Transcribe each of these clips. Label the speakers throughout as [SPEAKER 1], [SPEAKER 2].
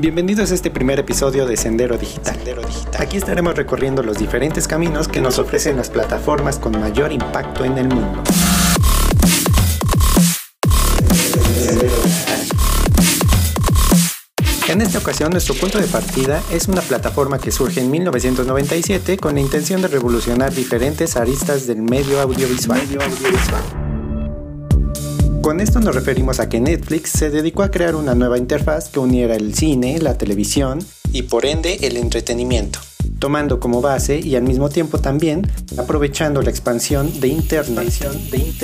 [SPEAKER 1] Bienvenidos a este primer episodio de Sendero Digital. Aquí estaremos recorriendo los diferentes caminos que nos ofrecen las plataformas con mayor impacto en el mundo. En esta ocasión nuestro punto de partida es una plataforma que surge en 1997 con la intención de revolucionar diferentes aristas del medio audiovisual. Con esto nos referimos a que Netflix se dedicó a crear una nueva interfaz que uniera el cine, la televisión y por ende el entretenimiento, tomando como base y al mismo tiempo también aprovechando la expansión de Internet.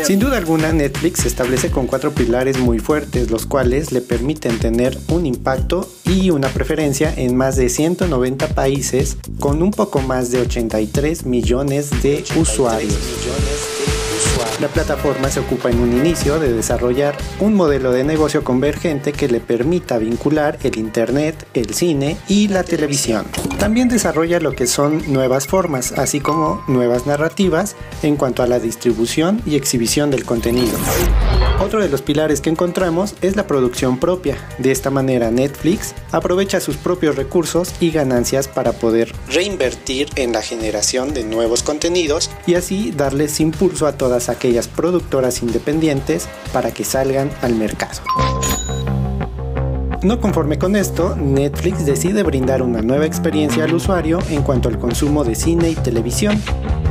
[SPEAKER 1] Sin duda alguna, Netflix se establece con cuatro pilares muy fuertes, los cuales le permiten tener un impacto y una preferencia en más de 190 países con un poco más de 83 millones de usuarios. La plataforma se ocupa en un inicio de desarrollar un modelo de negocio convergente que le permita vincular el Internet, el cine y la televisión. También desarrolla lo que son nuevas formas, así como nuevas narrativas en cuanto a la distribución y exhibición del contenido. Otro de los pilares que encontramos es la producción propia. De esta manera Netflix aprovecha sus propios recursos y ganancias para poder reinvertir en la generación de nuevos contenidos y así darles impulso a todas aquellas productoras independientes para que salgan al mercado. No conforme con esto, Netflix decide brindar una nueva experiencia al usuario en cuanto al consumo de cine y televisión,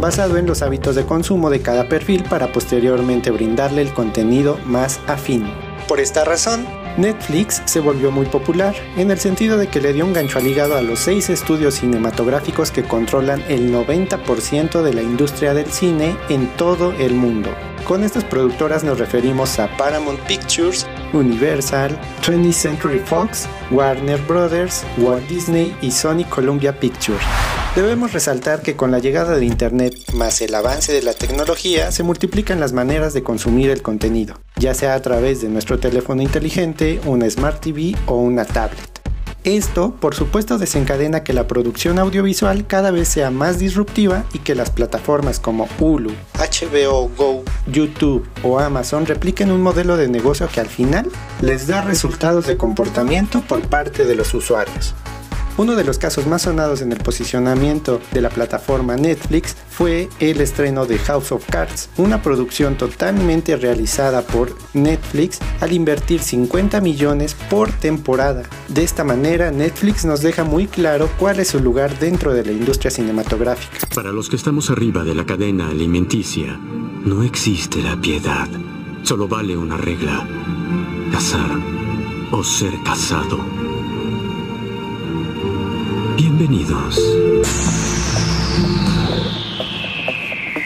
[SPEAKER 1] basado en los hábitos de consumo de cada perfil para posteriormente brindarle el contenido más afín. Por esta razón, Netflix se volvió muy popular, en el sentido de que le dio un gancho al hígado a los seis estudios cinematográficos que controlan el 90% de la industria del cine en todo el mundo. Con estas productoras nos referimos a Paramount Pictures, Universal, 20th Century Fox, Warner Brothers, Walt Disney y Sony Columbia Pictures. Debemos resaltar que con la llegada de Internet más el avance de la tecnología se multiplican las maneras de consumir el contenido, ya sea a través de nuestro teléfono inteligente, una Smart TV o una tablet. Esto, por supuesto, desencadena que la producción audiovisual cada vez sea más disruptiva y que las plataformas como Hulu, HBO Go, YouTube o Amazon repliquen un modelo de negocio que al final les da resultados de comportamiento por parte de los usuarios. Uno de los casos más sonados en el posicionamiento de la plataforma Netflix fue el estreno de House of Cards, una producción totalmente realizada por Netflix al invertir 50 millones por temporada. De esta manera, Netflix nos deja muy claro cuál es su lugar dentro de la industria cinematográfica.
[SPEAKER 2] Para los que estamos arriba de la cadena alimenticia, no existe la piedad. Solo vale una regla. Casar o ser casado. Bienvenidos.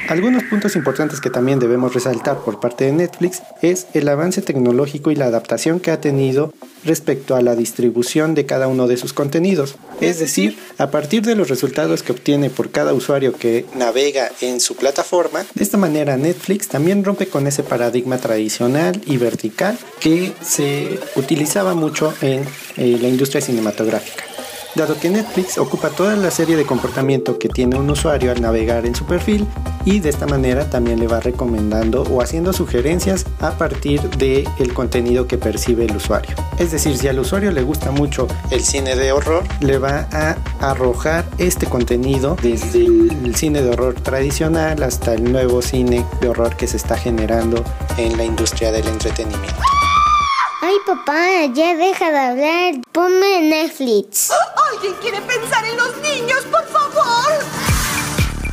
[SPEAKER 1] Algunos puntos importantes que también debemos resaltar por parte de Netflix es el avance tecnológico y la adaptación que ha tenido respecto a la distribución de cada uno de sus contenidos. Es decir, a partir de los resultados que obtiene por cada usuario que navega en su plataforma, de esta manera Netflix también rompe con ese paradigma tradicional y vertical que se utilizaba mucho en eh, la industria cinematográfica dado que Netflix ocupa toda la serie de comportamiento que tiene un usuario al navegar en su perfil y de esta manera también le va recomendando o haciendo sugerencias a partir del el contenido que percibe el usuario. Es decir, si al usuario le gusta mucho el cine de horror, le va a arrojar este contenido desde el cine de horror tradicional hasta el nuevo cine de horror que se está generando en la industria del entretenimiento.
[SPEAKER 3] Ay, papá, ya deja de hablar. Ponme Netflix.
[SPEAKER 4] ¿Alguien quiere pensar en los niños, por favor?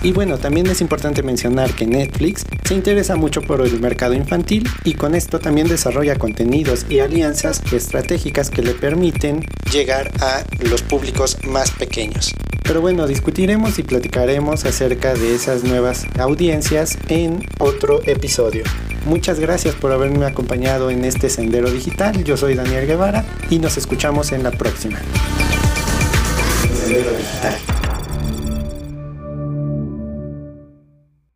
[SPEAKER 1] Y bueno, también es importante mencionar que Netflix se interesa mucho por el mercado infantil y con esto también desarrolla contenidos y alianzas estratégicas que le permiten llegar a los públicos más pequeños. Pero bueno, discutiremos y platicaremos acerca de esas nuevas audiencias en otro episodio. Muchas gracias por haberme acompañado en este sendero digital. Yo soy Daniel Guevara y nos escuchamos en la próxima. Sendero digital.